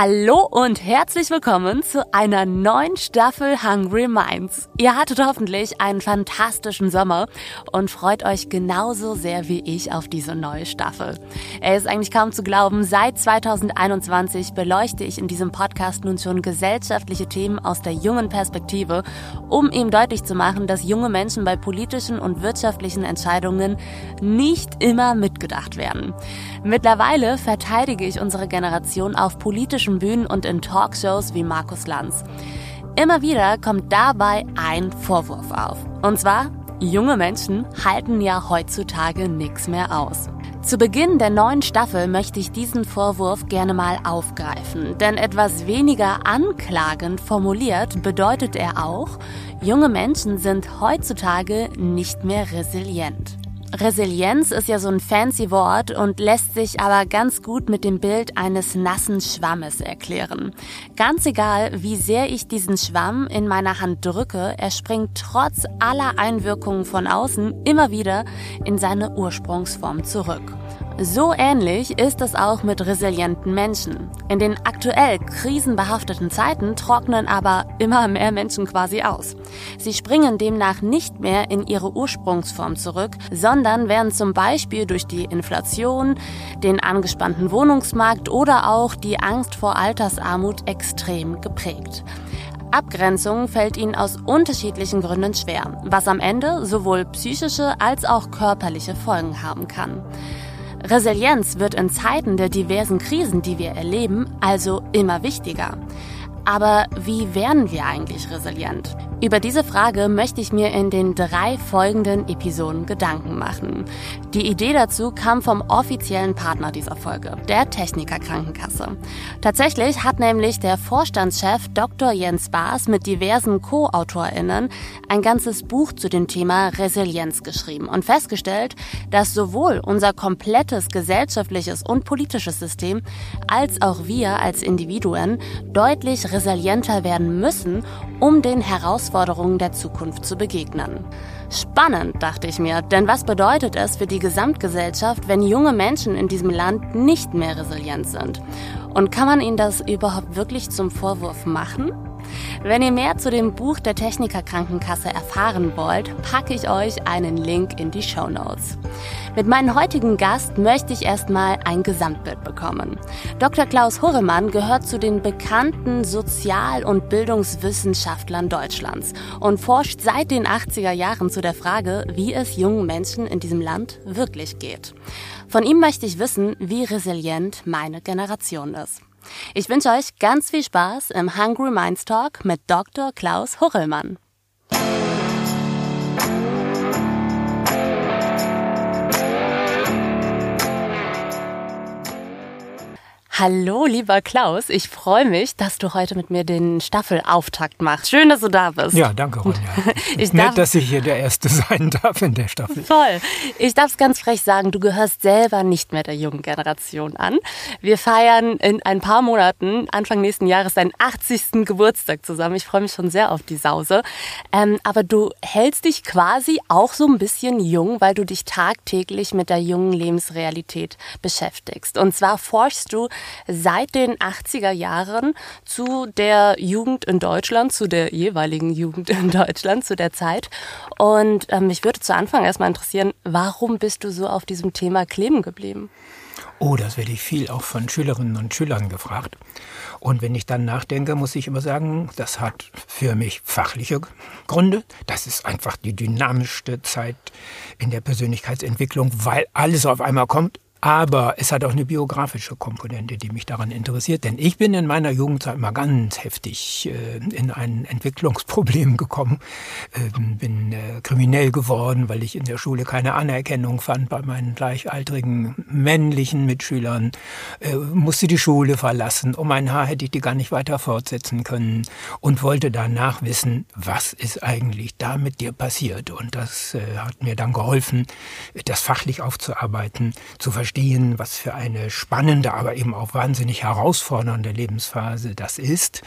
Hallo und herzlich willkommen zu einer neuen Staffel Hungry Minds. Ihr hattet hoffentlich einen fantastischen Sommer und freut euch genauso sehr wie ich auf diese neue Staffel. Er ist eigentlich kaum zu glauben, seit 2021 beleuchte ich in diesem Podcast nun schon gesellschaftliche Themen aus der jungen Perspektive, um ihm deutlich zu machen, dass junge Menschen bei politischen und wirtschaftlichen Entscheidungen nicht immer mitgedacht werden. Mittlerweile verteidige ich unsere Generation auf politischen Bühnen und in Talkshows wie Markus Lanz. Immer wieder kommt dabei ein Vorwurf auf. Und zwar, junge Menschen halten ja heutzutage nichts mehr aus. Zu Beginn der neuen Staffel möchte ich diesen Vorwurf gerne mal aufgreifen, denn etwas weniger anklagend formuliert bedeutet er auch, junge Menschen sind heutzutage nicht mehr resilient. Resilienz ist ja so ein fancy Wort und lässt sich aber ganz gut mit dem Bild eines nassen Schwammes erklären. Ganz egal, wie sehr ich diesen Schwamm in meiner Hand drücke, er springt trotz aller Einwirkungen von außen immer wieder in seine Ursprungsform zurück. So ähnlich ist es auch mit resilienten Menschen. In den aktuell krisenbehafteten Zeiten trocknen aber immer mehr Menschen quasi aus. Sie springen demnach nicht mehr in ihre Ursprungsform zurück, sondern werden zum Beispiel durch die Inflation, den angespannten Wohnungsmarkt oder auch die Angst vor Altersarmut extrem geprägt. Abgrenzung fällt ihnen aus unterschiedlichen Gründen schwer, was am Ende sowohl psychische als auch körperliche Folgen haben kann. Resilienz wird in Zeiten der diversen Krisen, die wir erleben, also immer wichtiger. Aber wie werden wir eigentlich resilient? Über diese Frage möchte ich mir in den drei folgenden Episoden Gedanken machen. Die Idee dazu kam vom offiziellen Partner dieser Folge, der Techniker Krankenkasse. Tatsächlich hat nämlich der Vorstandschef Dr. Jens Baas mit diversen Co-AutorInnen ein ganzes Buch zu dem Thema Resilienz geschrieben und festgestellt, dass sowohl unser komplettes gesellschaftliches und politisches System als auch wir als Individuen deutlich resilienter werden müssen, um den Herausforderungen der Zukunft zu begegnen. Spannend, dachte ich mir, denn was bedeutet es für die Gesamtgesellschaft, wenn junge Menschen in diesem Land nicht mehr resilient sind? Und kann man ihnen das überhaupt wirklich zum Vorwurf machen? Wenn ihr mehr zu dem Buch der Techniker Krankenkasse erfahren wollt, packe ich euch einen Link in die Show Notes. Mit meinem heutigen Gast möchte ich erstmal ein Gesamtbild bekommen. Dr. Klaus Hurremann gehört zu den bekannten Sozial- und Bildungswissenschaftlern Deutschlands und forscht seit den 80er Jahren zu der Frage, wie es jungen Menschen in diesem Land wirklich geht. Von ihm möchte ich wissen, wie resilient meine Generation ist. Ich wünsche euch ganz viel Spaß im Hungry Minds Talk mit Dr. Klaus Hurrellmann. Hallo, lieber Klaus. Ich freue mich, dass du heute mit mir den Staffelauftakt machst. Schön, dass du da bist. Ja, danke, Ronja. ich Nett, darf, dass ich hier der Erste sein darf in der Staffel. Toll. Ich darf es ganz frech sagen, du gehörst selber nicht mehr der jungen Generation an. Wir feiern in ein paar Monaten, Anfang nächsten Jahres, deinen 80. Geburtstag zusammen. Ich freue mich schon sehr auf die Sause. Ähm, aber du hältst dich quasi auch so ein bisschen jung, weil du dich tagtäglich mit der jungen Lebensrealität beschäftigst. Und zwar forschst du seit den 80er Jahren zu der Jugend in Deutschland, zu der jeweiligen Jugend in Deutschland zu der Zeit. Und ähm, mich würde zu Anfang erstmal interessieren, warum bist du so auf diesem Thema kleben geblieben? Oh, das werde ich viel auch von Schülerinnen und Schülern gefragt. Und wenn ich dann nachdenke, muss ich immer sagen, das hat für mich fachliche Gründe. Das ist einfach die dynamischste Zeit in der Persönlichkeitsentwicklung, weil alles auf einmal kommt Aber es hat auch eine biografische Komponente, die mich daran interessiert. Denn ich bin in meiner Jugendzeit mal ganz heftig äh, in ein Entwicklungsproblem gekommen. Ähm, bin äh, kriminell geworden, weil ich in der Schule keine Anerkennung fand bei meinen gleichaltrigen männlichen Mitschülern. Äh, musste die Schule verlassen. Um ein Haar hätte ich die gar nicht weiter fortsetzen können. Und wollte danach wissen, was ist eigentlich da mit dir passiert. Und das hat mir dann geholfen, das fachlich aufzuarbeiten, zu verstehen, verstehen, was für eine spannende, aber eben auch wahnsinnig herausfordernde Lebensphase das ist,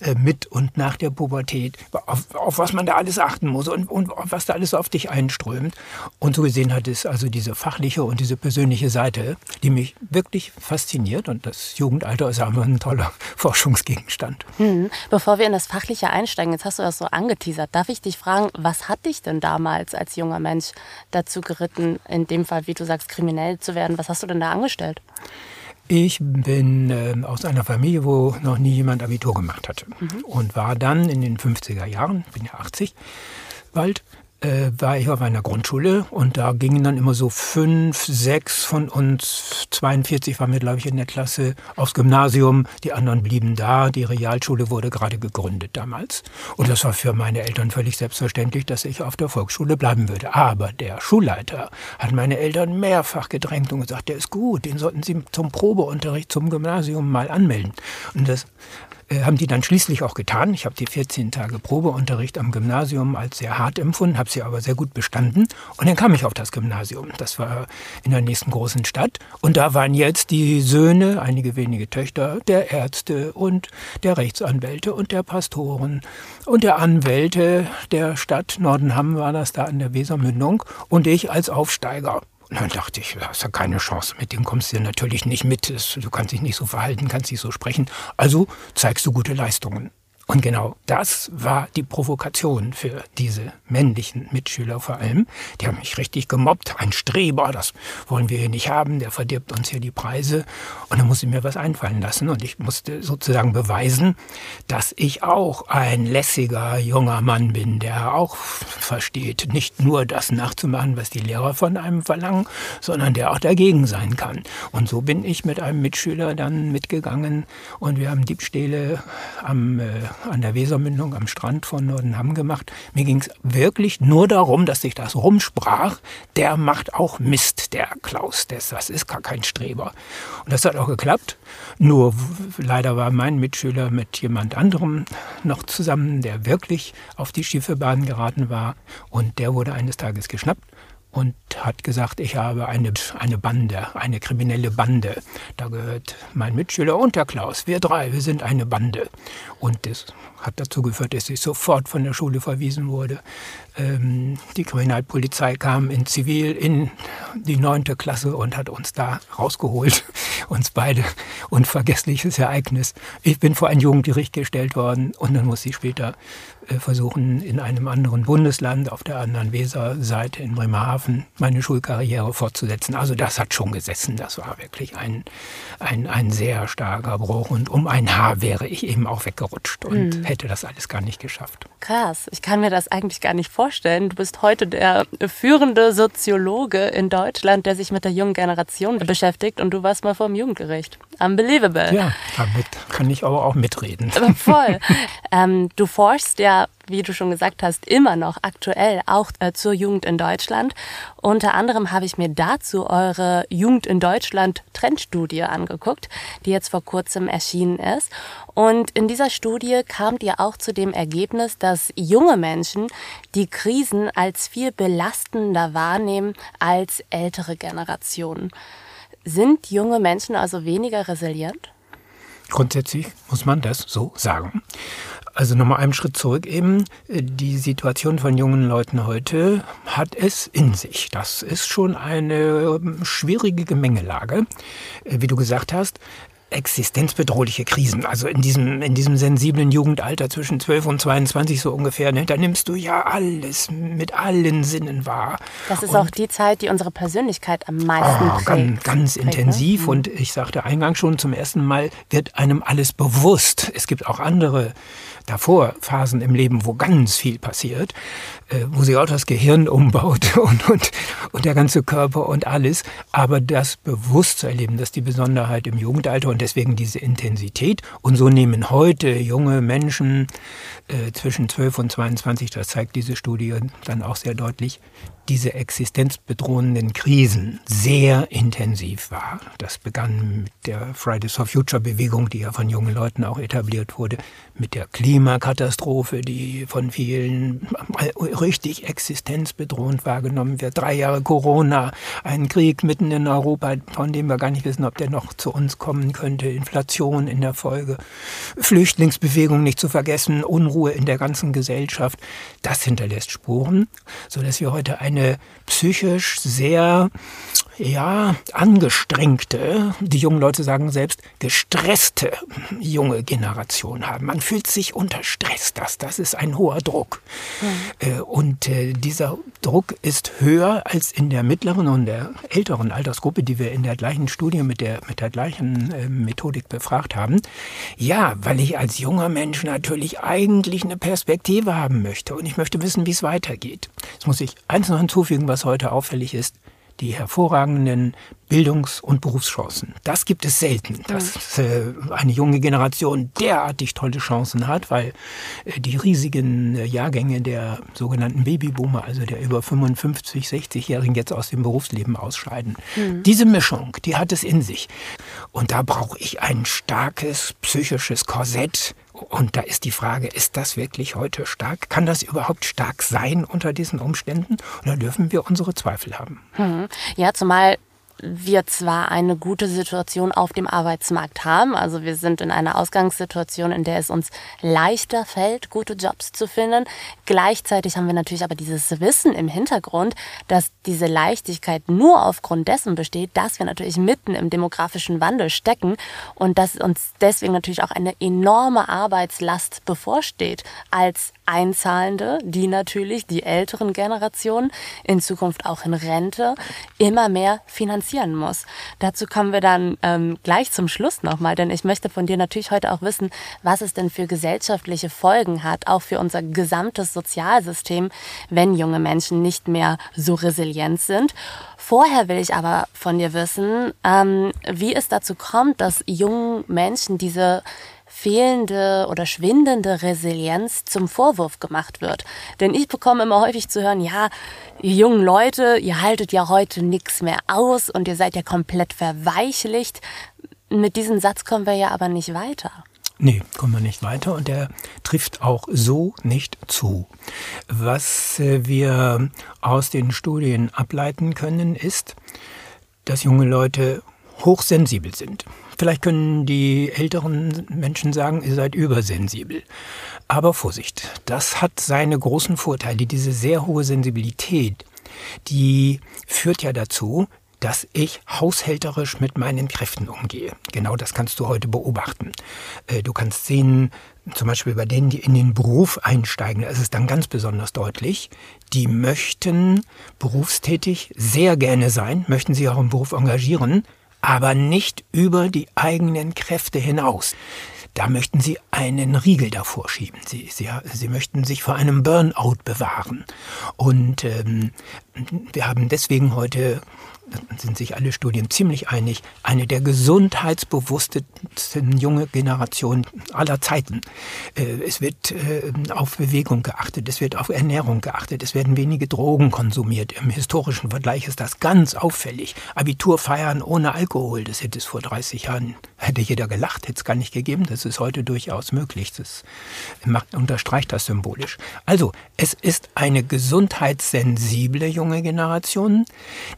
äh, mit und nach der Pubertät, auf, auf was man da alles achten muss und, und was da alles auf dich einströmt. Und so gesehen hat es also diese fachliche und diese persönliche Seite, die mich wirklich fasziniert. Und das Jugendalter ist aber ein toller Forschungsgegenstand. Hm. Bevor wir in das Fachliche einsteigen, jetzt hast du das so angeteasert, darf ich dich fragen, was hat dich denn damals als junger Mensch dazu geritten, in dem Fall, wie du sagst, kriminell zu werden? Was hast du denn da angestellt? Ich bin äh, aus einer Familie, wo noch nie jemand Abitur gemacht hatte. Mhm. Und war dann in den 50er Jahren, bin ja 80 bald, äh, war ich auf einer Grundschule und da gingen dann immer so fünf, sechs von uns, 42 waren wir, glaube ich, in der Klasse, aufs Gymnasium. Die anderen blieben da. Die Realschule wurde gerade gegründet damals. Und das war für meine Eltern völlig selbstverständlich, dass ich auf der Volksschule bleiben würde. Aber der Schulleiter hat meine Eltern mehrfach gedrängt und gesagt, der ist gut, den sollten sie zum Probeunterricht zum Gymnasium mal anmelden. Und das äh, haben die dann schließlich auch getan. Ich habe die 14 Tage Probeunterricht am Gymnasium als sehr hart empfunden, habe sie aber sehr gut bestanden. Und dann kam ich auf das Gymnasium. Das war in der nächsten großen Stadt. Und da waren jetzt die Söhne, einige wenige Töchter, der Ärzte und der Rechtsanwälte und der Pastoren und der Anwälte der Stadt Nordenham war das da an der Wesermündung und ich als Aufsteiger. Und dann dachte ich, du hast ja keine Chance, mit dem kommst du natürlich nicht mit. Du kannst dich nicht so verhalten, kannst nicht so sprechen. Also zeigst du gute Leistungen. Und genau das war die Provokation für diese männlichen Mitschüler vor allem. Die haben mich richtig gemobbt. Ein Streber, das wollen wir hier nicht haben, der verdirbt uns hier die Preise. Und dann musste ich mir was einfallen lassen und ich musste sozusagen beweisen, dass ich auch ein lässiger junger Mann bin, der auch versteht, nicht nur das nachzumachen, was die Lehrer von einem verlangen, sondern der auch dagegen sein kann. Und so bin ich mit einem Mitschüler dann mitgegangen und wir haben Diebstähle am äh, an der Wesermündung am Strand von Nordenham gemacht. Mir ging es wirklich nur darum, dass sich das rumsprach, der macht auch Mist, der Klaus, das, ist gar kein Streber. Und das hat auch geklappt. Nur leider war mein Mitschüler mit jemand anderem noch zusammen, der wirklich auf die schiefe Bahn geraten war. Und der wurde eines Tages geschnappt und hat gesagt, ich habe eine, eine Bande, eine kriminelle Bande. Da gehört mein Mitschüler und der Klaus. Wir drei, wir sind eine Bande. Und das hat dazu geführt, dass ich sofort von der Schule verwiesen wurde. Ähm, die Kriminalpolizei kam in Zivil in die neunte Klasse und hat uns da rausgeholt. Uns beide. Unvergessliches Ereignis. Ich bin vor ein Jugendgericht gestellt worden und dann muss ich später äh, versuchen, in einem anderen Bundesland, auf der anderen Weserseite in Bremerhaven, meine Schulkarriere fortzusetzen. Also das hat schon gesessen. Das war wirklich ein, ein, ein sehr starker Bruch. Und um ein Haar wäre ich eben auch weggerutscht und mhm. hätte das alles gar nicht geschafft. Krass. Ich kann mir das eigentlich gar nicht vorstellen. Du bist heute der führende Soziologe in Deutschland, der sich mit der jungen Generation beschäftigt und du warst mal vor dem Jugendgericht. Unbelievable. Ja, damit kann ich aber auch mitreden. Voll. ähm, du forschst ja wie du schon gesagt hast, immer noch aktuell auch äh, zur Jugend in Deutschland. Unter anderem habe ich mir dazu eure Jugend in Deutschland Trendstudie angeguckt, die jetzt vor kurzem erschienen ist. Und in dieser Studie kamt ihr auch zu dem Ergebnis, dass junge Menschen die Krisen als viel belastender wahrnehmen als ältere Generationen. Sind junge Menschen also weniger resilient? Grundsätzlich muss man das so sagen. Also nochmal einen Schritt zurück eben. Die Situation von jungen Leuten heute hat es in sich. Das ist schon eine schwierige Gemengelage. Wie du gesagt hast, existenzbedrohliche Krisen. Also in diesem, in diesem sensiblen Jugendalter zwischen 12 und 22 so ungefähr, ne, da nimmst du ja alles mit allen Sinnen wahr. Das ist und, auch die Zeit, die unsere Persönlichkeit am meisten oh, prägt. Ganz, ganz prägt, ne? intensiv ne? und ich sagte eingangs schon, zum ersten Mal wird einem alles bewusst. Es gibt auch andere davor Phasen im Leben, wo ganz viel passiert, äh, wo sich auch das Gehirn umbaut und, und, und der ganze Körper und alles. Aber das bewusst zu erleben, dass die Besonderheit im Jugendalter und deswegen diese Intensität. Und so nehmen heute junge Menschen äh, zwischen 12 und 22, das zeigt diese Studie dann auch sehr deutlich, diese existenzbedrohenden Krisen sehr intensiv war. Das begann mit der Fridays for Future Bewegung, die ja von jungen Leuten auch etabliert wurde, mit der Klimakatastrophe, die von vielen richtig existenzbedrohend wahrgenommen wird. Drei Jahre Corona, ein Krieg mitten in Europa, von dem wir gar nicht wissen, ob der noch zu uns kommen könnte. Inflation in der Folge, Flüchtlingsbewegung nicht zu vergessen, Unruhe in der ganzen Gesellschaft. Das hinterlässt Spuren, so dass wir heute eine eine psychisch sehr ja, angestrengte, die jungen Leute sagen selbst, gestresste junge Generation haben. Man fühlt sich unter Stress, das, das ist ein hoher Druck. Mhm. Und äh, dieser Druck ist höher als in der mittleren und der älteren Altersgruppe, die wir in der gleichen Studie mit der, mit der gleichen äh, Methodik befragt haben. Ja, weil ich als junger Mensch natürlich eigentlich eine Perspektive haben möchte und ich möchte wissen, wie es weitergeht. Jetzt muss ich eins noch hinzufügen, was heute auffällig ist die hervorragenden Bildungs- und Berufschancen. Das gibt es selten, dass äh, eine junge Generation derartig tolle Chancen hat, weil äh, die riesigen äh, Jahrgänge der sogenannten Babyboomer, also der über 55, 60-Jährigen jetzt aus dem Berufsleben ausscheiden. Mhm. Diese Mischung, die hat es in sich. Und da brauche ich ein starkes psychisches Korsett, und da ist die Frage, ist das wirklich heute stark? Kann das überhaupt stark sein unter diesen Umständen? Oder dürfen wir unsere Zweifel haben? Hm. Ja, zumal wir zwar eine gute Situation auf dem Arbeitsmarkt haben, also wir sind in einer Ausgangssituation, in der es uns leichter fällt, gute Jobs zu finden. Gleichzeitig haben wir natürlich aber dieses Wissen im Hintergrund, dass diese Leichtigkeit nur aufgrund dessen besteht, dass wir natürlich mitten im demografischen Wandel stecken und dass uns deswegen natürlich auch eine enorme Arbeitslast bevorsteht als Einzahlende, die natürlich die älteren Generationen in Zukunft auch in Rente immer mehr finanzieren muss. Dazu kommen wir dann ähm, gleich zum Schluss nochmal, denn ich möchte von dir natürlich heute auch wissen, was es denn für gesellschaftliche Folgen hat, auch für unser gesamtes Sozialsystem, wenn junge Menschen nicht mehr so resilient sind. Vorher will ich aber von dir wissen, ähm, wie es dazu kommt, dass jungen Menschen diese fehlende oder schwindende Resilienz zum Vorwurf gemacht wird. Denn ich bekomme immer häufig zu hören, ja, ihr jungen Leute, ihr haltet ja heute nichts mehr aus und ihr seid ja komplett verweichlicht. Mit diesem Satz kommen wir ja aber nicht weiter. Nee, kommen wir nicht weiter und der trifft auch so nicht zu. Was äh, wir aus den Studien ableiten können, ist, dass junge Leute hochsensibel sind. Vielleicht können die älteren Menschen sagen, ihr seid übersensibel. Aber Vorsicht, das hat seine großen Vorteile. Diese sehr hohe Sensibilität, die führt ja dazu, dass ich haushälterisch mit meinen Kräften umgehe. Genau das kannst du heute beobachten. Äh, du kannst sehen, zum Beispiel bei denen, die in den Beruf einsteigen, da ist es dann ganz besonders deutlich, die möchten berufstätig sehr gerne sein, möchten sich auch im Beruf engagieren, aber nicht über die eigenen Kräfte hinaus. Da möchten Sie einen Riegel davor schieben. Sie, Sie, Sie möchten sich vor einem Burnout bewahren. Und ähm, wir haben deswegen heute sind sich alle Studien ziemlich einig, eine der gesundheitsbewusstesten junge Generationen aller Zeiten. Äh, es wird äh, auf Bewegung geachtet, es wird auf Ernährung geachtet, es werden wenige Drogen konsumiert. Im historischen Vergleich ist das ganz auffällig. Abitur feiern ohne Alkohol, das hätte es vor 30 Jahren, hätte jeder gelacht, hätte es gar nicht gegeben. Das ist heute durchaus möglich. Das macht, unterstreicht das symbolisch. Also, es ist eine gesundheitssensible junge Generation,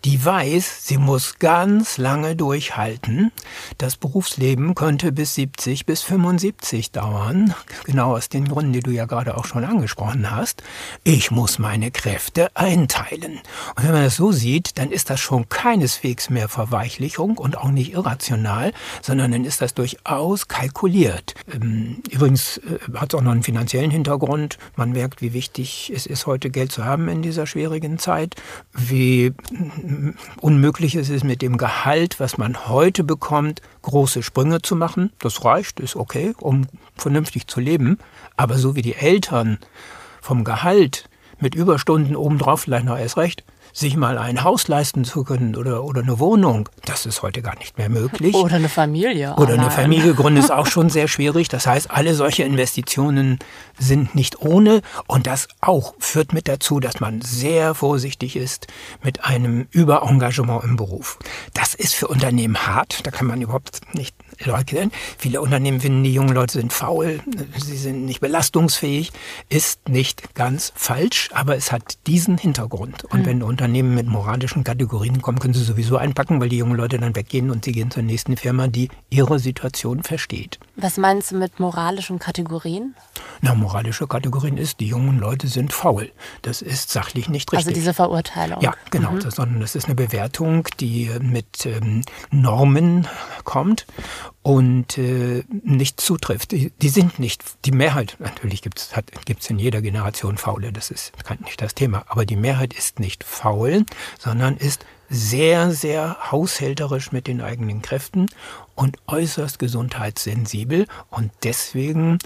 die weiß, weiß, sie muss ganz lange durchhalten. Das Berufsleben könnte bis 70 bis 75 dauern, genau aus den Gründen, die du ja gerade auch schon angesprochen hast. Ich muss meine Kräfte einteilen. Und wenn man das so sieht, dann ist das schon keineswegs mehr Verweichlichung und auch nicht irrational, sondern dann ist das durchaus kalkuliert. Ähm, übrigens äh, hat es auch noch einen finanziellen Hintergrund. Man merkt, wie wichtig es ist, heute Geld zu haben in dieser schwierigen Zeit, wie unmöglich ist es mit dem Gehalt, was man heute bekommt, große Sprünge zu machen. Das reicht, ist okay, um vernünftig zu leben. Aber so wie die Eltern vom Gehalt mit Überstunden obendrauf vielleicht noch erst recht sich mal ein Haus leisten zu können oder, oder eine Wohnung, das ist heute gar nicht mehr möglich. Oder eine Familie. Oder eine Familie gründen ist auch schon sehr schwierig. Das heißt, alle solche Investitionen sind nicht ohne. Und das auch führt mit dazu, dass man sehr vorsichtig ist mit einem Überengagement im Beruf. Das ist für Unternehmen hart. Da kann man überhaupt nicht. Viele Unternehmen finden, die jungen Leute sind faul, sie sind nicht belastungsfähig. Ist nicht ganz falsch, aber es hat diesen Hintergrund. Und mhm. wenn Unternehmen mit moralischen Kategorien kommen, können sie sowieso einpacken, weil die jungen Leute dann weggehen und sie gehen zur nächsten Firma, die ihre Situation versteht. Was meinst du mit moralischen Kategorien? Na, moralische Kategorien ist, die jungen Leute sind faul. Das ist sachlich nicht richtig. Also diese Verurteilung. Ja, genau. Mhm. Das, sondern das ist eine Bewertung, die mit ähm, Normen kommt und äh, nicht zutrifft. Die, die, sind nicht, die Mehrheit, natürlich gibt es in jeder Generation Faule, das ist nicht das Thema, aber die Mehrheit ist nicht faul, sondern ist sehr, sehr haushälterisch mit den eigenen Kräften und äußerst gesundheitssensibel und deswegen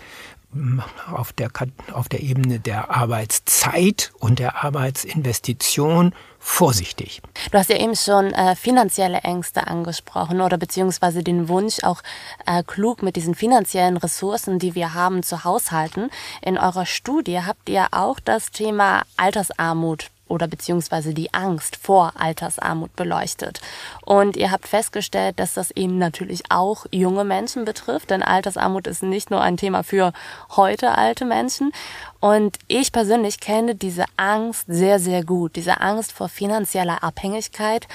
auf der, auf der Ebene der Arbeitszeit und der Arbeitsinvestition vorsichtig. Du hast ja eben schon äh, finanzielle Ängste angesprochen oder beziehungsweise den Wunsch, auch äh, klug mit diesen finanziellen Ressourcen, die wir haben, zu haushalten. In eurer Studie habt ihr auch das Thema Altersarmut oder beziehungsweise die Angst vor Altersarmut beleuchtet. Und ihr habt festgestellt, dass das eben natürlich auch junge Menschen betrifft, denn Altersarmut ist nicht nur ein Thema für heute alte Menschen. Und ich persönlich kenne diese Angst sehr, sehr gut, diese Angst vor finanzieller Abhängigkeit.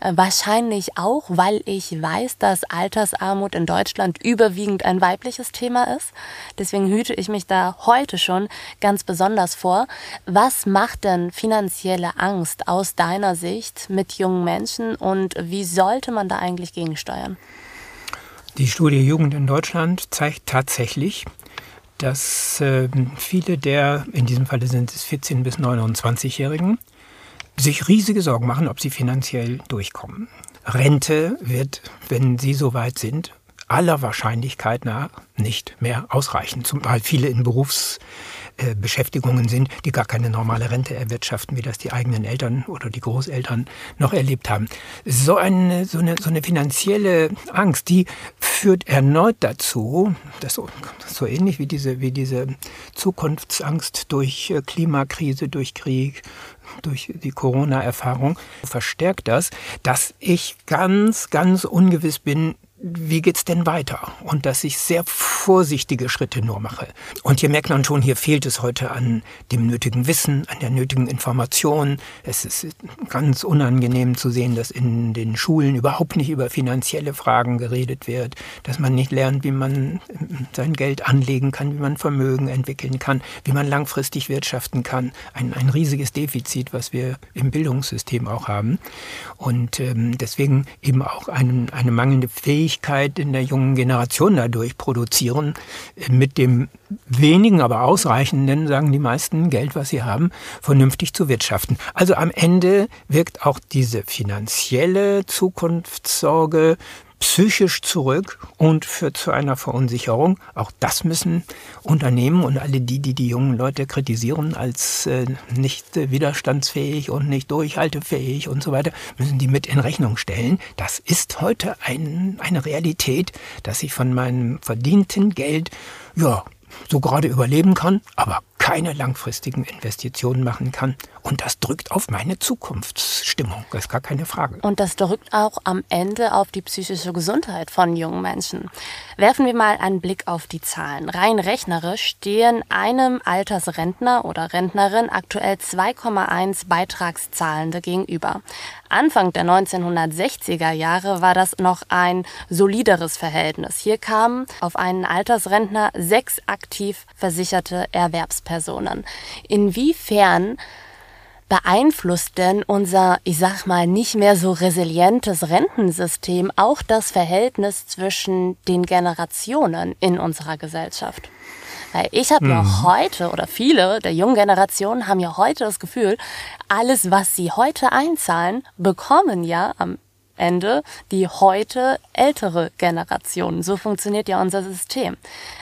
Äh, wahrscheinlich auch, weil ich weiß, dass Altersarmut in Deutschland überwiegend ein weibliches Thema ist. Deswegen hüte ich mich da heute schon ganz besonders vor. Was macht denn finanzielle Angst aus deiner Sicht mit jungen Menschen und wie sollte man da eigentlich gegensteuern? Die Studie Jugend in Deutschland zeigt tatsächlich, dass äh, viele der, in diesem Falle sind es 14- bis 29-Jährigen, sich riesige Sorgen machen, ob sie finanziell durchkommen. Rente wird, wenn sie so weit sind, aller Wahrscheinlichkeit nach nicht mehr ausreichen, zumal viele in Berufs äh, Beschäftigungen sind, die gar keine normale Rente erwirtschaften, wie das die eigenen Eltern oder die Großeltern noch erlebt haben. So eine, so eine, so eine finanzielle Angst, die führt erneut dazu, das so, so ähnlich wie diese, wie diese Zukunftsangst durch äh, Klimakrise, durch Krieg, durch die Corona-Erfahrung, verstärkt das, dass ich ganz, ganz ungewiss bin, wie geht's denn weiter? Und dass ich sehr vorsichtige Schritte nur mache. Und hier merkt man schon, hier fehlt es heute an dem nötigen Wissen, an der nötigen Information. Es ist ganz unangenehm zu sehen, dass in den Schulen überhaupt nicht über finanzielle Fragen geredet wird, dass man nicht lernt, wie man sein Geld anlegen kann, wie man Vermögen entwickeln kann, wie man langfristig wirtschaften kann. Ein, ein riesiges Defizit, was wir im Bildungssystem auch haben. Und ähm, deswegen eben auch ein, eine mangelnde Fähigkeit, Fähigkeit in der jungen Generation dadurch produzieren, mit dem wenigen, aber ausreichenden, sagen die meisten, Geld, was sie haben, vernünftig zu wirtschaften. Also am Ende wirkt auch diese finanzielle Zukunftssorge psychisch zurück und führt zu einer Verunsicherung. Auch das müssen Unternehmen und alle die, die die jungen Leute kritisieren als äh, nicht äh, widerstandsfähig und nicht durchhaltefähig und so weiter, müssen die mit in Rechnung stellen. Das ist heute ein, eine Realität, dass ich von meinem verdienten Geld ja so gerade überleben kann, aber keine langfristigen Investitionen machen kann. Und das drückt auf meine Zukunftsstimmung. Das ist gar keine Frage. Und das drückt auch am Ende auf die psychische Gesundheit von jungen Menschen. Werfen wir mal einen Blick auf die Zahlen. Rein rechnerisch stehen einem Altersrentner oder Rentnerin aktuell 2,1 Beitragszahlende gegenüber. Anfang der 1960er Jahre war das noch ein solideres Verhältnis. Hier kamen auf einen Altersrentner sechs aktiv versicherte Erwerbspersonen. Inwiefern beeinflusst denn unser, ich sag mal, nicht mehr so resilientes Rentensystem auch das Verhältnis zwischen den Generationen in unserer Gesellschaft? Weil ich habe mhm. ja heute oder viele der jungen Generationen haben ja heute das Gefühl, alles, was sie heute einzahlen, bekommen ja am Ende die heute ältere Generation. So funktioniert ja unser System.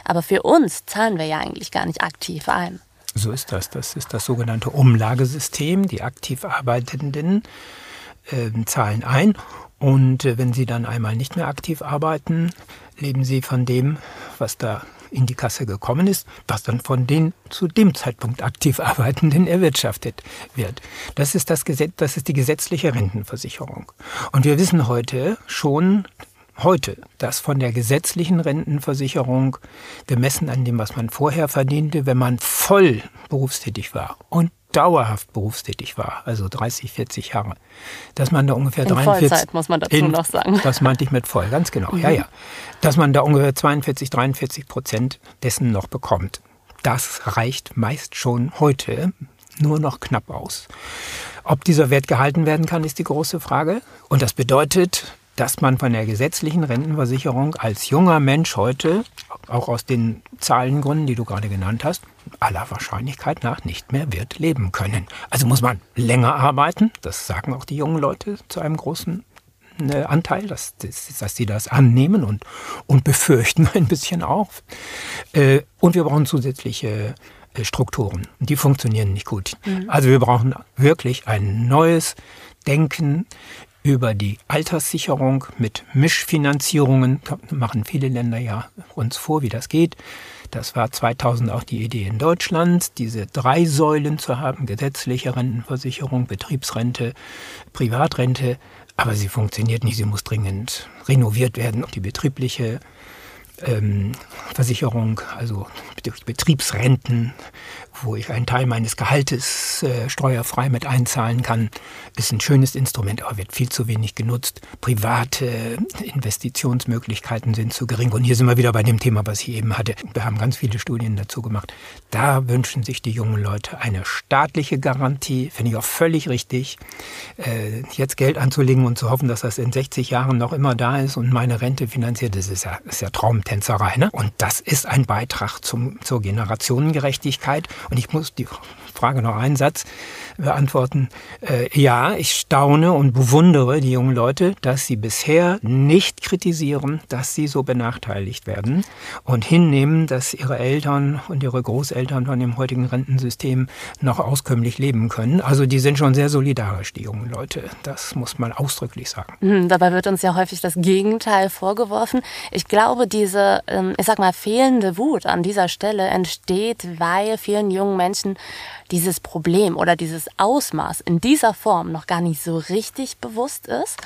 Aber für uns zahlen wir ja eigentlich gar nicht aktiv ein. So ist das. Das ist das sogenannte Umlagesystem. Die aktiv Arbeitenden äh, zahlen ein und äh, wenn sie dann einmal nicht mehr aktiv arbeiten, leben sie von dem, was da in die Kasse gekommen ist, was dann von den zu dem Zeitpunkt aktiv Arbeitenden erwirtschaftet wird. Das ist das Gesetz, das ist die gesetzliche Rentenversicherung. Und wir wissen heute schon, heute, dass von der gesetzlichen Rentenversicherung gemessen an dem, was man vorher verdiente, wenn man voll berufstätig war und dauerhaft berufstätig war, also 30, 40 Jahre, dass man da ungefähr in 43 Vollzeit, muss man dazu in, noch sagen. Das meinte ich mit voll, ganz genau. Mhm. Ja, ja. Dass man da ungefähr 42, 43 Prozent dessen noch bekommt. Das reicht meist schon heute nur noch knapp aus. Ob dieser Wert gehalten werden kann, ist die große Frage. Und das bedeutet, dass man von der gesetzlichen Rentenversicherung als junger Mensch heute, auch aus den Zahlengründen, die du gerade genannt hast, aller Wahrscheinlichkeit nach nicht mehr wird leben können. Also muss man länger arbeiten, das sagen auch die jungen Leute zu einem großen äh, Anteil, dass, dass sie das annehmen und, und befürchten ein bisschen auch. Äh, und wir brauchen zusätzliche äh, Strukturen. Die funktionieren nicht gut. Mhm. Also wir brauchen wirklich ein neues Denken über die Alterssicherung mit Mischfinanzierungen. Machen viele Länder ja uns vor, wie das geht. Das war 2000 auch die Idee in Deutschland, diese drei Säulen zu haben, gesetzliche Rentenversicherung, Betriebsrente, Privatrente. Aber sie funktioniert nicht, sie muss dringend renoviert werden. Die betriebliche ähm, Versicherung, also Betriebsrenten, wo ich einen Teil meines Gehaltes äh, steuerfrei mit einzahlen kann, ist ein schönes Instrument, aber wird viel zu wenig genutzt. Private Investitionsmöglichkeiten sind zu gering. Und hier sind wir wieder bei dem Thema, was ich eben hatte. Wir haben ganz viele Studien dazu gemacht. Da wünschen sich die jungen Leute eine staatliche Garantie, finde ich auch völlig richtig, äh, jetzt Geld anzulegen und zu hoffen, dass das in 60 Jahren noch immer da ist und meine Rente finanziert. Das ist ja, ist ja Traum Tänzerei. Ne? Und das ist ein Beitrag zum, zur Generationengerechtigkeit. Und ich muss die Frage noch einen Satz beantworten. Äh, ja, ich staune und bewundere die jungen Leute, dass sie bisher nicht kritisieren, dass sie so benachteiligt werden und hinnehmen, dass ihre Eltern und ihre Großeltern von dem heutigen Rentensystem noch auskömmlich leben können. Also die sind schon sehr solidarisch, die jungen Leute. Das muss man ausdrücklich sagen. Mhm, dabei wird uns ja häufig das Gegenteil vorgeworfen. Ich glaube, diese, ähm, ich sag mal, fehlende Wut an dieser Stelle entsteht, weil vielen jungen Menschen dieses Problem oder dieses Ausmaß in dieser Form noch gar nicht so richtig bewusst ist.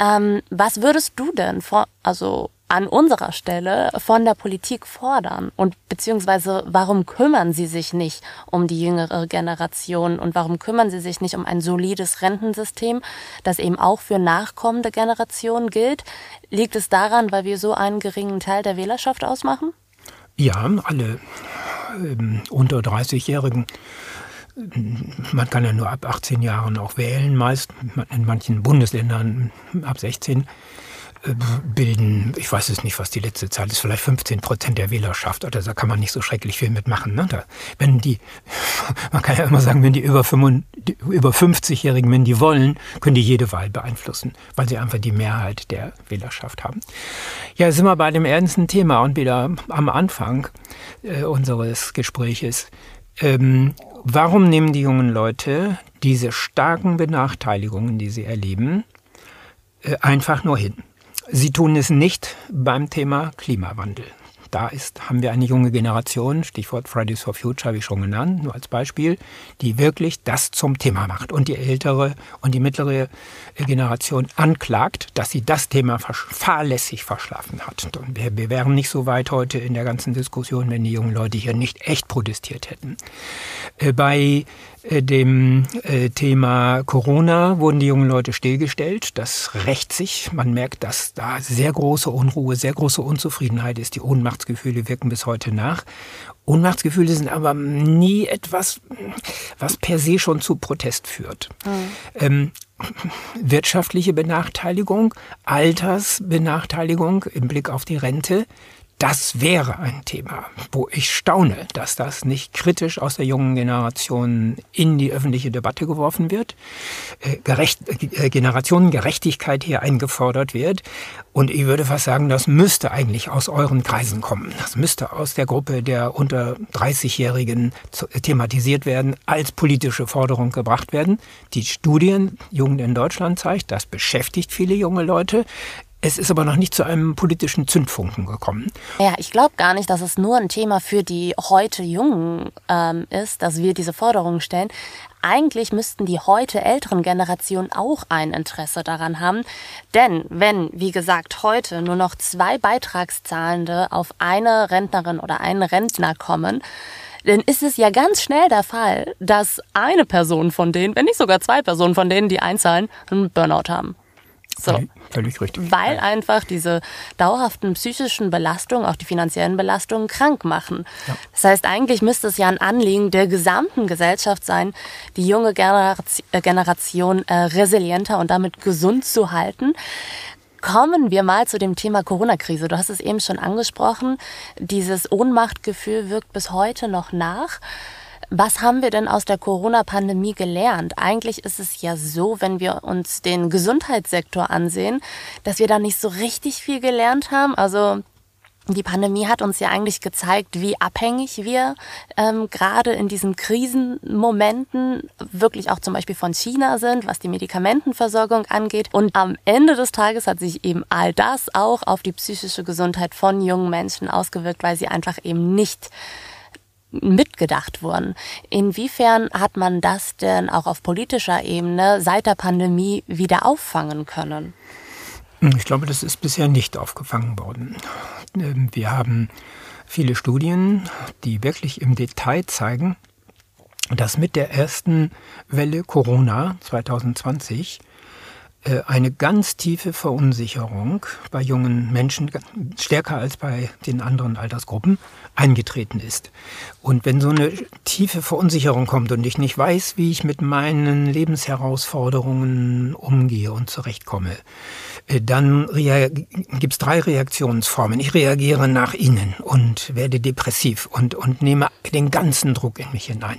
Ähm, was würdest du denn vor, also an unserer Stelle von der Politik fordern? Und beziehungsweise warum kümmern sie sich nicht um die jüngere Generation und warum kümmern sie sich nicht um ein solides Rentensystem, das eben auch für nachkommende Generationen gilt? Liegt es daran, weil wir so einen geringen Teil der Wählerschaft ausmachen? Ja, alle ähm, unter 30-Jährigen man kann ja nur ab 18 Jahren auch wählen, meist in manchen Bundesländern ab 16 äh, bilden, ich weiß es nicht, was die letzte Zahl ist, vielleicht 15 Prozent der Wählerschaft. Oder da kann man nicht so schrecklich viel mitmachen. Ne? Da, wenn die, man kann ja immer sagen, wenn die über, die über 50-Jährigen, wenn die wollen, können die jede Wahl beeinflussen, weil sie einfach die Mehrheit der Wählerschaft haben. Ja, sind wir bei dem ernsten Thema und wieder am Anfang äh, unseres Gespräches. Ähm, Warum nehmen die jungen Leute diese starken Benachteiligungen, die sie erleben, äh, einfach nur hin? Sie tun es nicht beim Thema Klimawandel da ist, haben wir eine junge Generation, Stichwort Fridays for Future ich schon genannt, nur als Beispiel, die wirklich das zum Thema macht und die ältere und die mittlere Generation anklagt, dass sie das Thema fahrlässig verschlafen hat. Und wir, wir wären nicht so weit heute in der ganzen Diskussion, wenn die jungen Leute hier nicht echt protestiert hätten. Äh, bei dem äh, Thema Corona wurden die jungen Leute stillgestellt. Das rächt sich. Man merkt, dass da sehr große Unruhe, sehr große Unzufriedenheit ist. Die Ohnmachtsgefühle wirken bis heute nach. Ohnmachtsgefühle sind aber nie etwas, was per se schon zu Protest führt. Mhm. Ähm, wirtschaftliche Benachteiligung, Altersbenachteiligung im Blick auf die Rente, das wäre ein Thema, wo ich staune, dass das nicht kritisch aus der jungen Generation in die öffentliche Debatte geworfen wird, äh, Gerecht, äh, Generationengerechtigkeit hier eingefordert wird. Und ich würde fast sagen, das müsste eigentlich aus euren Kreisen kommen. Das müsste aus der Gruppe der unter 30-Jährigen thematisiert werden, als politische Forderung gebracht werden. Die Studien Jugend in Deutschland zeigt, das beschäftigt viele junge Leute. Es ist aber noch nicht zu einem politischen Zündfunken gekommen. Ja, ich glaube gar nicht, dass es nur ein Thema für die heute Jungen ähm, ist, dass wir diese Forderungen stellen. Eigentlich müssten die heute älteren Generationen auch ein Interesse daran haben. Denn wenn, wie gesagt, heute nur noch zwei Beitragszahlende auf eine Rentnerin oder einen Rentner kommen, dann ist es ja ganz schnell der Fall, dass eine Person von denen, wenn nicht sogar zwei Personen von denen, die einzahlen, einen Burnout haben. So. Völlig richtig. Weil einfach diese dauerhaften psychischen Belastungen, auch die finanziellen Belastungen, krank machen. Ja. Das heißt, eigentlich müsste es ja ein Anliegen der gesamten Gesellschaft sein, die junge äh, Generation äh, resilienter und damit gesund zu halten. Kommen wir mal zu dem Thema Corona-Krise. Du hast es eben schon angesprochen. Dieses Ohnmachtgefühl wirkt bis heute noch nach. Was haben wir denn aus der Corona-Pandemie gelernt? Eigentlich ist es ja so, wenn wir uns den Gesundheitssektor ansehen, dass wir da nicht so richtig viel gelernt haben. Also die Pandemie hat uns ja eigentlich gezeigt, wie abhängig wir ähm, gerade in diesen Krisenmomenten wirklich auch zum Beispiel von China sind, was die Medikamentenversorgung angeht. Und am Ende des Tages hat sich eben all das auch auf die psychische Gesundheit von jungen Menschen ausgewirkt, weil sie einfach eben nicht mitgedacht wurden. Inwiefern hat man das denn auch auf politischer Ebene seit der Pandemie wieder auffangen können? Ich glaube, das ist bisher nicht aufgefangen worden. Ähm, wir haben viele Studien, die wirklich im Detail zeigen, dass mit der ersten Welle Corona 2020 äh, eine ganz tiefe Verunsicherung bei jungen Menschen, stärker als bei den anderen Altersgruppen, eingetreten ist. Und wenn so eine tiefe Verunsicherung kommt und ich nicht weiß, wie ich mit meinen Lebensherausforderungen umgehe und zurechtkomme, äh, dann gibt es drei Reaktionsformen. Ich reagiere nach innen und werde depressiv und, und nehme den ganzen Druck in mich hinein.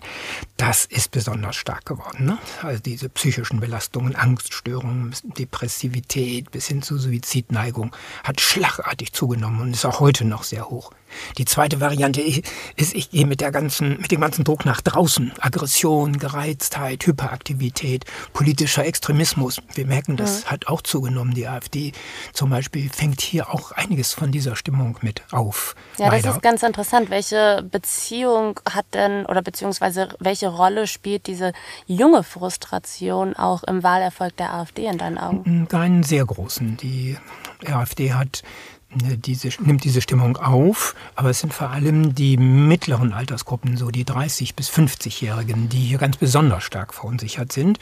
Das ist besonders stark geworden. Ne? Also diese psychischen Belastungen, Angststörungen, Depressivität bis hin zu Suizidneigung hat schlagartig zugenommen und ist auch heute noch sehr hoch. Die zweite Variante ist, ich gehe mit der ganzen, mit dem ganzen Druck nach draußen. Aggression, Gereiztheit, Hyperaktivität, politischer Extremismus. Wir merken, das ja. hat auch zugenommen. Die AfD zum Beispiel fängt hier auch einiges von dieser Stimmung mit auf. Ja, leider. das ist ganz interessant. Welche Beziehung hat denn oder beziehungsweise welche Rolle spielt diese junge Frustration auch im Wahlerfolg der AfD in deinen Augen? Keinen sehr großen. Die AfD hat diese, nimmt diese Stimmung auf, aber es sind vor allem die mittleren Altersgruppen, so die 30- bis 50-Jährigen, die hier ganz besonders stark verunsichert sind.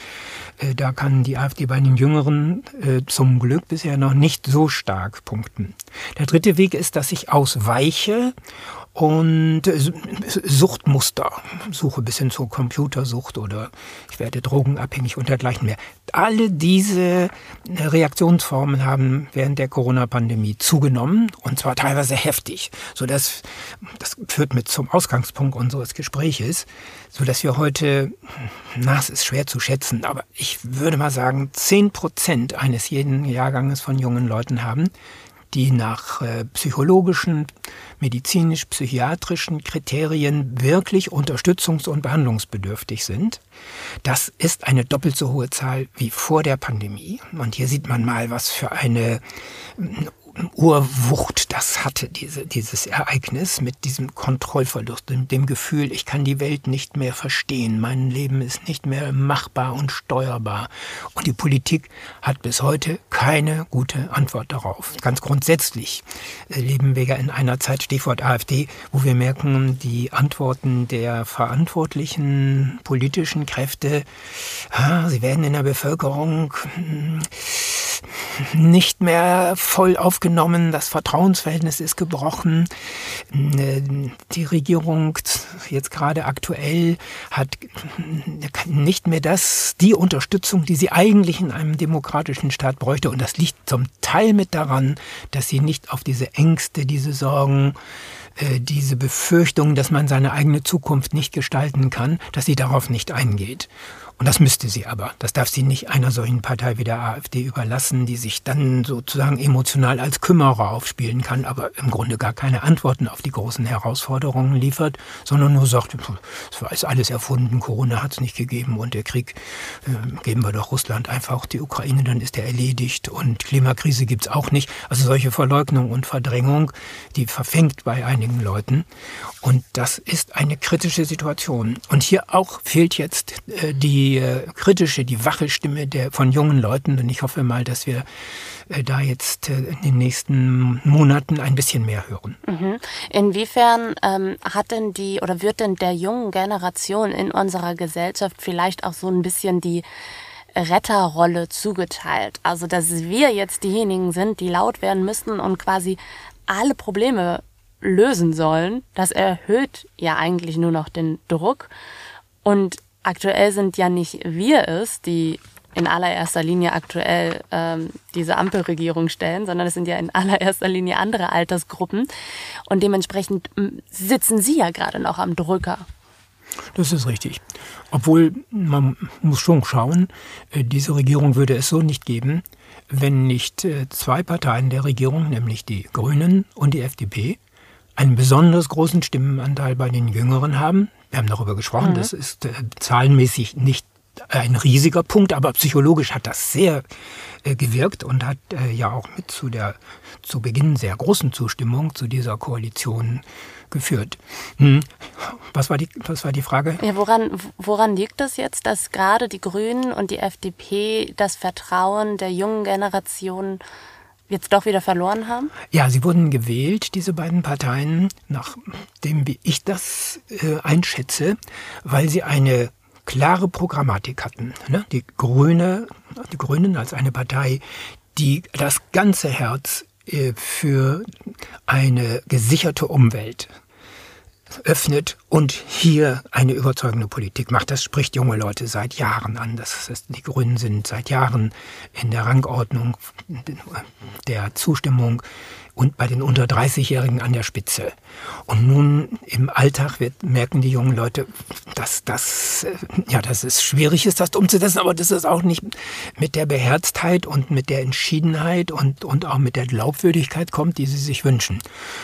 Äh, da kann die AfD bei den Jüngeren äh, zum Glück bisher noch nicht so stark punkten. Der dritte Weg ist, dass ich ausweiche und Suchtmuster suche bis hin zur Computersucht oder ich werde drogenabhängig und dergleichen mehr. Alle diese Reaktionsformen haben während der Corona-Pandemie zugenommen und zwar teilweise heftig, so dass das führt mit zum Ausgangspunkt unseres Gespräches, so dass wir heute, na, es ist schwer zu schätzen, aber ich würde mal sagen, zehn Prozent eines jeden Jahrganges von jungen Leuten haben, die nach äh, psychologischen, medizinisch-psychiatrischen Kriterien wirklich unterstützungs- und behandlungsbedürftig sind. Das ist eine doppelt so hohe Zahl wie vor der Pandemie. Und hier sieht man mal, was für eine Urwucht das hatte, diese, dieses Ereignis mit diesem Kontrollverlust, dem Gefühl, ich kann die Welt nicht mehr verstehen, mein Leben ist nicht mehr machbar und steuerbar. Und die Politik hat bis heute keine gute Antwort darauf. Ganz grundsätzlich äh, leben wir ja in einer Zeit, Stichwort AfD, wo wir merken, die Antworten der verantwortlichen politischen Kräfte, ah, sie werden in der Bevölkerung hm, nicht mehr voll aufgenommen, das Vertrauensverhältnis ist gebrochen. Die Regierung jetzt gerade aktuell hat nicht mehr das, die Unterstützung, die sie eigentlich in einem demokratischen Staat bräuchte. Und das liegt zum Teil mit daran, dass sie nicht auf diese Ängste, diese Sorgen, äh, diese Befürchtung, dass man seine eigene Zukunft nicht gestalten kann, dass sie darauf nicht eingeht. Und das müsste sie aber. Das darf sie nicht einer solchen Partei wie der AfD überlassen, die sich dann sozusagen emotional als Kümmerer aufspielen kann, aber im Grunde gar keine Antworten auf die großen Herausforderungen liefert, sondern nur sagt, es ist alles erfunden, Corona hat es nicht gegeben und der Krieg äh, geben wir doch Russland einfach die Ukraine, dann ist er erledigt und Klimakrise gibt es auch nicht. Also solche Verleugnung und Verdrängung, die verfängt bei einigen Leuten. Und das ist eine kritische Situation. Und hier auch fehlt jetzt äh, die die äh, kritische, die wache Stimme der, von jungen Leuten. Und ich hoffe mal, dass wir äh, da jetzt äh, in den nächsten Monaten ein bisschen mehr hören. Mhm. Inwiefern ähm, hat denn die oder wird denn der jungen Generation in unserer Gesellschaft vielleicht auch so ein bisschen die Retterrolle zugeteilt? Also, dass wir jetzt diejenigen sind, die laut werden müssen und quasi alle Probleme lösen sollen, das erhöht ja eigentlich nur noch den Druck. Und aktuell sind ja nicht wir es, die in allererster Linie aktuell ähm, diese Ampelregierung stellen, sondern es sind ja in allererster Linie andere Altersgruppen. Und dementsprechend sitzen Sie ja gerade noch am Drücker. Das ist richtig. Obwohl man muss schon schauen, äh, diese Regierung würde es so nicht geben, wenn nicht äh, zwei Parteien der Regierung, nämlich die Grünen und die FDP, einen besonders großen Stimmenanteil bei den Jüngeren haben. Wir haben darüber gesprochen, mhm. das ist äh, zahlenmäßig nicht ein riesiger Punkt, aber psychologisch hat das sehr äh, gewirkt und hat äh, ja auch mit zu der zu Beginn sehr großen Zustimmung zu dieser Koalition geführt. Hm. Was, war die, was war die Frage? Ja, woran, woran liegt es das jetzt, dass gerade die Grünen und die FDP das Vertrauen der jungen Generation jetzt doch wieder verloren haben? Ja, sie wurden gewählt, diese beiden Parteien, nachdem wie ich das äh, einschätze, weil sie eine klare Programmatik hatten. Ne? Die Grüne, die Grünen als eine Partei, die das ganze Herz äh, für eine gesicherte Umwelt öffnet und hier eine überzeugende Politik macht. Das spricht junge Leute seit Jahren an. Das ist, die Grünen sind seit Jahren in der Rangordnung der Zustimmung und bei den unter 30-Jährigen an der Spitze. Und nun im Alltag wird, merken die jungen Leute, dass das, ja, dass es schwierig ist, das umzusetzen, aber das ist auch nicht mit der Beherztheit und mit der Entschiedenheit und, und auch mit der Glaubwürdigkeit kommt, die sie sich wünschen.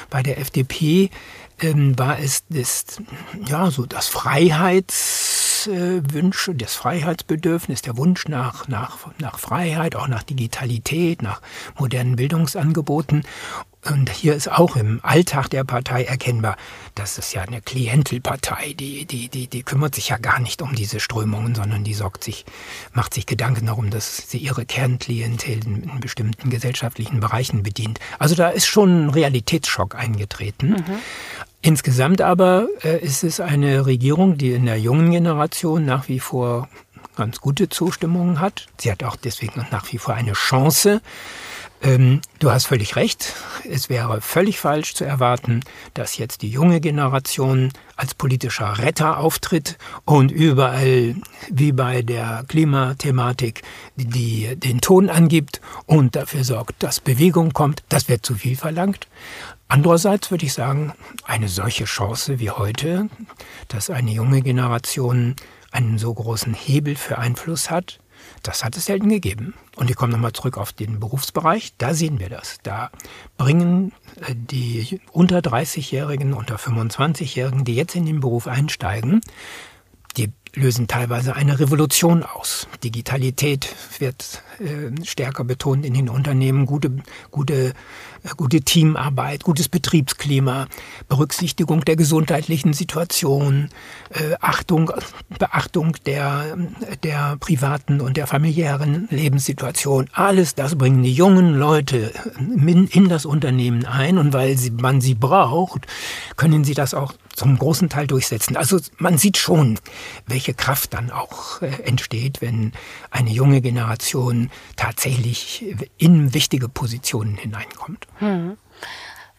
Bei der FDP ähm, war es das, ja, so das Freiheitswünsche, das Freiheitsbedürfnis, der Wunsch nach, nach, nach Freiheit, auch nach Digitalität, nach modernen Bildungsangeboten. Und hier ist auch im Alltag der Partei erkennbar, das ist ja eine Klientelpartei, die, die, die, die kümmert sich ja gar nicht um diese Strömungen, sondern die sorgt sich, macht sich Gedanken darum, dass sie ihre Kernklientel in bestimmten gesellschaftlichen Bereichen bedient. Also da ist schon ein Realitätsschock eingetreten. Mhm. Insgesamt aber äh, ist es eine Regierung, die in der jungen Generation nach wie vor ganz gute Zustimmung hat. Sie hat auch deswegen nach wie vor eine Chance. Ähm, du hast völlig recht. Es wäre völlig falsch zu erwarten, dass jetzt die junge Generation als politischer Retter auftritt und überall, wie bei der Klimathematik, die, den Ton angibt und dafür sorgt, dass Bewegung kommt. Das wird zu viel verlangt. Andererseits würde ich sagen, eine solche Chance wie heute, dass eine junge Generation einen so großen Hebel für Einfluss hat, das hat es selten gegeben. Und ich komme nochmal zurück auf den Berufsbereich. Da sehen wir das. Da bringen äh, die unter 30-Jährigen, unter 25-Jährigen, die jetzt in den Beruf einsteigen, die lösen teilweise eine Revolution aus. Digitalität wird äh, stärker betont in den Unternehmen, gute, gute, gute Teamarbeit, gutes Betriebsklima, Berücksichtigung der gesundheitlichen Situation, äh, Achtung, Beachtung der, der privaten und der familiären Lebenssituation. Alles das bringen die jungen Leute in, in das Unternehmen ein und weil sie, man sie braucht, können sie das auch zum großen Teil durchsetzen. Also man sieht schon, welche Kraft dann auch äh, entsteht, wenn eine junge Generation tatsächlich in wichtige Positionen hineinkommt. Hm.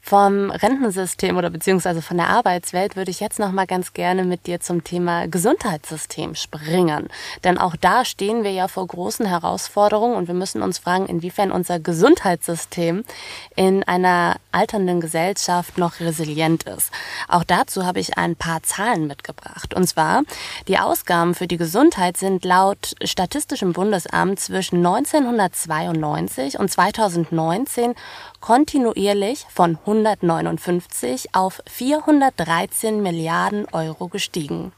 Vom Rentensystem oder beziehungsweise von der Arbeitswelt würde ich jetzt noch mal ganz gerne mit dir zum Thema Gesundheitssystem springen. Denn auch da stehen wir ja vor großen Herausforderungen und wir müssen uns fragen, inwiefern unser Gesundheitssystem in einer alternden Gesellschaft noch resilient ist. Auch dazu habe ich ein paar Zahlen mitgebracht. Und zwar, die Ausgaben für die Gesundheit sind laut Statistischem Bundesamt zwischen 1992 und 2019 kontinuierlich von 159 auf 413 Milliarden Euro gestiegen.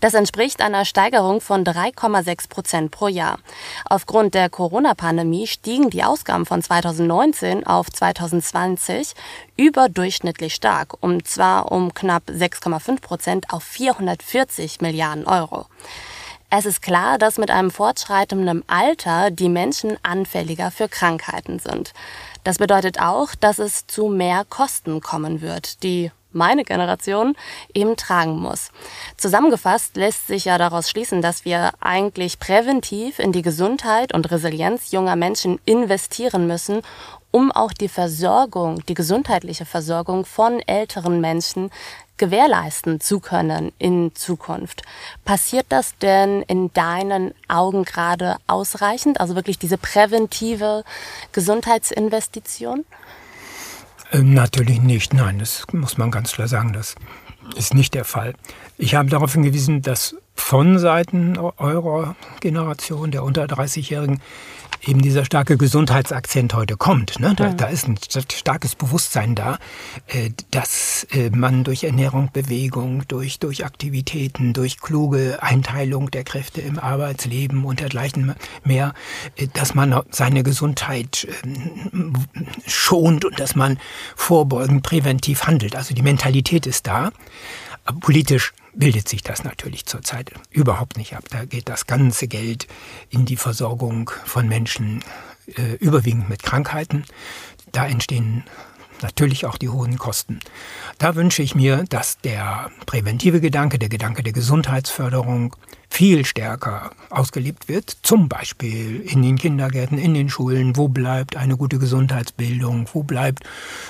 Das entspricht einer Steigerung von 3,6 Prozent pro Jahr. Aufgrund der Corona-Pandemie stiegen die Ausgaben von 2019 auf 2020 überdurchschnittlich stark, und zwar um knapp 6,5 Prozent auf 440 Milliarden Euro. Es ist klar, dass mit einem fortschreitenden Alter die Menschen anfälliger für Krankheiten sind. Das bedeutet auch, dass es zu mehr Kosten kommen wird, die meine Generation eben tragen muss. Zusammengefasst lässt sich ja daraus schließen, dass wir eigentlich präventiv in die Gesundheit und Resilienz junger Menschen investieren müssen, um auch die Versorgung, die gesundheitliche Versorgung von älteren Menschen gewährleisten zu können in Zukunft. Passiert das denn in deinen Augen gerade ausreichend? Also wirklich diese präventive Gesundheitsinvestition? Ähm, natürlich nicht. Nein, das muss man ganz klar sagen. Das ist nicht der Fall. Ich habe darauf hingewiesen, dass von Seiten eurer Generation, der unter 30-Jährigen, eben dieser starke Gesundheitsakzent heute kommt. Ne? Da, da, ist ein starkes Bewusstsein da, äh, dass äh, man durch Ernährung, Bewegung, durch, durch Aktivitäten, durch kluge Einteilung der Kräfte im Arbeitsleben und dergleichen mehr, äh, dass man seine Gesundheit ähm, schont und dass man vorbeugend präventiv handelt. Also die Mentalität ist da. Politisch bildet sich das natürlich zurzeit überhaupt nicht ab. Da geht das ganze Geld in die Versorgung von Menschen, äh, überwiegend mit Krankheiten. Da entstehen natürlich auch die hohen Kosten. Da wünsche ich mir, dass der präventive Gedanke, der Gedanke der Gesundheitsförderung viel stärker ausgelebt wird, zum Beispiel in den Kindergärten, in den Schulen. Wo bleibt eine gute Gesundheitsbildung? Wo bleibt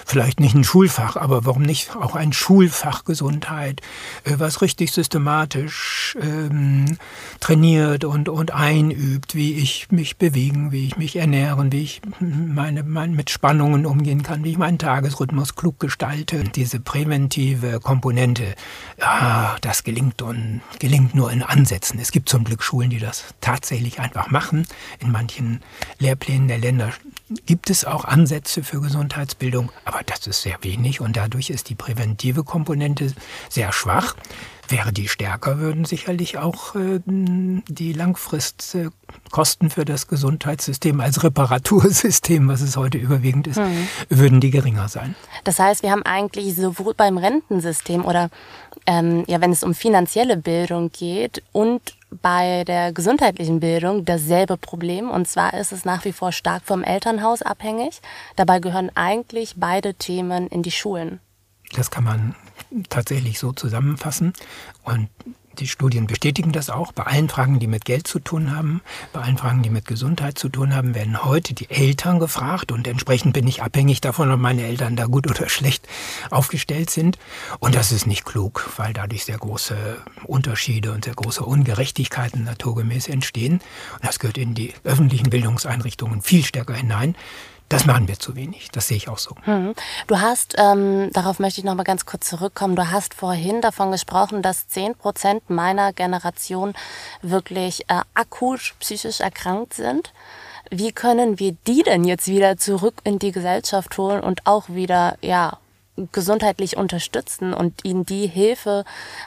vielleicht nicht ein Schulfach, aber warum nicht auch ein Schulfach Gesundheit, äh, was richtig systematisch ähm, trainiert und, und einübt, wie ich mich bewegen, wie ich mich ernähren, wie ich meine, meine, mit Spannungen umgehen kann, wie ich meinen Tagesrhythmus klug gestalte. Diese präventive Komponente, ja, das gelingt und gelingt nur in Ansätzen umsetzen. Es gibt zum Glück Schulen, die das tatsächlich einfach machen. In manchen Lehrplänen der Länder gibt es auch Ansätze für Gesundheitsbildung, aber das ist sehr wenig und dadurch ist die präventive Komponente sehr schwach. Wäre die stärker, würden sicherlich auch äh, die Langfristkosten für das Gesundheitssystem als Reparatursystem, was es heute überwiegend ist, mhm. würden die geringer sein. Das heißt, wir haben eigentlich sowohl beim Rentensystem oder ähm, ja, wenn es um finanzielle Bildung geht und bei der gesundheitlichen Bildung dasselbe Problem. Und zwar ist es nach wie vor stark vom Elternhaus abhängig. Dabei gehören eigentlich beide Themen in die Schulen. Das kann man tatsächlich so zusammenfassen. Und die Studien bestätigen das auch. Bei allen Fragen, die mit Geld zu tun haben, bei allen Fragen, die mit Gesundheit zu tun haben, werden heute die Eltern gefragt und entsprechend bin ich abhängig davon, ob meine Eltern da gut oder schlecht aufgestellt sind. Und das ist nicht klug, weil dadurch sehr große Unterschiede und sehr große Ungerechtigkeiten naturgemäß entstehen. Und das gehört in die öffentlichen Bildungseinrichtungen viel stärker hinein. Das machen wir zu wenig. Das sehe ich auch so. Hm. Du hast, ähm, darauf möchte ich noch mal ganz kurz zurückkommen. Du hast vorhin davon gesprochen, dass zehn Prozent meiner Generation wirklich äh, akut psychisch erkrankt sind. Wie können wir die denn jetzt wieder zurück in die Gesellschaft holen und auch wieder, ja, gesundheitlich unterstützen und ihnen die Hilfe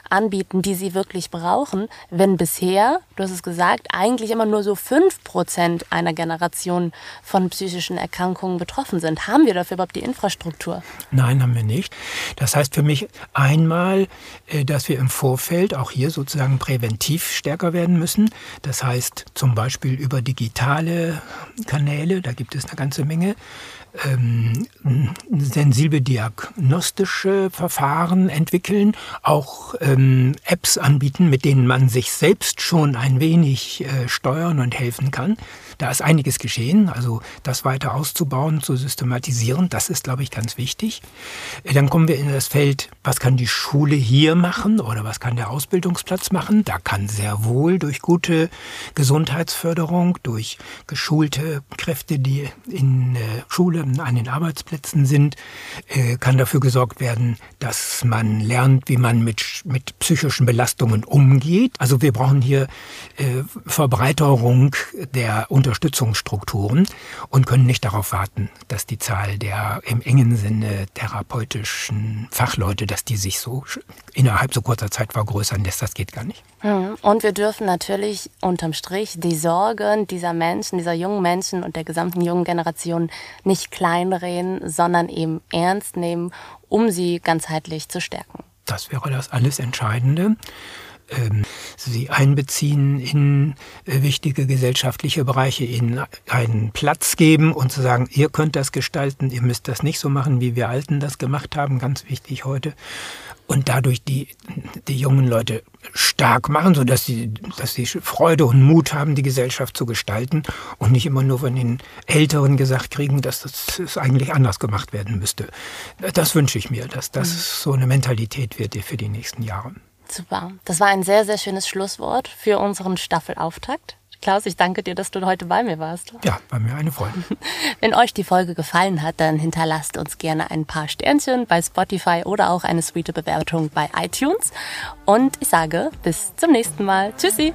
anbieten, die sie wirklich brauchen, wenn bisher, du hast es gesagt, eigentlich immer nur so fünf Prozent einer Generation von psychischen Erkrankungen betroffen sind. Haben wir dafür überhaupt die Infrastruktur? Nein, haben wir nicht. Das heißt für mich einmal, äh, dass wir im Vorfeld auch hier sozusagen präventiv stärker werden müssen. Das heißt zum Beispiel über digitale Kanäle, da gibt es eine ganze Menge ähm, sensible Diag diagnostische Verfahren entwickeln, auch ähm, Apps anbieten, mit denen man sich selbst schon ein wenig äh, steuern und helfen kann. Da ist einiges geschehen, also das weiter auszubauen, zu systematisieren, das ist, glaube ich, ganz wichtig. Äh, dann kommen wir in das Feld, was kann die Schule hier machen oder was kann der Ausbildungsplatz machen? Da kann sehr wohl durch gute Gesundheitsförderung, durch geschulte Kräfte, die in äh, Schule, an den Arbeitsplätzen sind, äh, kann dafür gesorgt werden, dass man lernt, wie man mit, mit psychischen Belastungen umgeht. Also wir brauchen hier Verbreiterung der Unter Unterstützungsstrukturen und können nicht darauf warten, dass die Zahl der im engen Sinne therapeutischen Fachleute, dass die sich so innerhalb so kurzer Zeit vergrößern lässt. Das geht gar nicht. Hm. Und wir dürfen natürlich unterm Strich die Sorgen dieser Menschen, dieser jungen Menschen und der gesamten jungen Generation nicht kleinreden, sondern eben ernst nehmen, um sie ganzheitlich zu stärken. Das wäre das alles Entscheidende ähm, sie einbeziehen in äh, wichtige gesellschaftliche Bereiche, ihnen einen Platz geben und zu sagen, ihr könnt das gestalten, ihr müsst das nicht so machen, wie wir Alten das gemacht haben, ganz wichtig heute. Und dadurch die, die jungen Leute stark machen, sodass sie, dass sie Freude und Mut haben, die Gesellschaft zu gestalten und nicht immer nur von den Älteren gesagt kriegen, dass das eigentlich anders gemacht werden müsste. Das wünsche ich mir, dass das mhm. so eine Mentalität wird für die nächsten Jahre. Super. Das war ein sehr, sehr schönes Schlusswort für unseren Staffelauftakt. Klaus, ich danke dir, dass du heute bei mir warst. Ja, bei mir eine Freude. Wenn euch die Folge gefallen hat, dann hinterlasst uns gerne ein paar Sternchen bei Spotify oder auch eine sweete Bewertung bei iTunes. Und ich sage bis zum nächsten Mal. Tschüssi.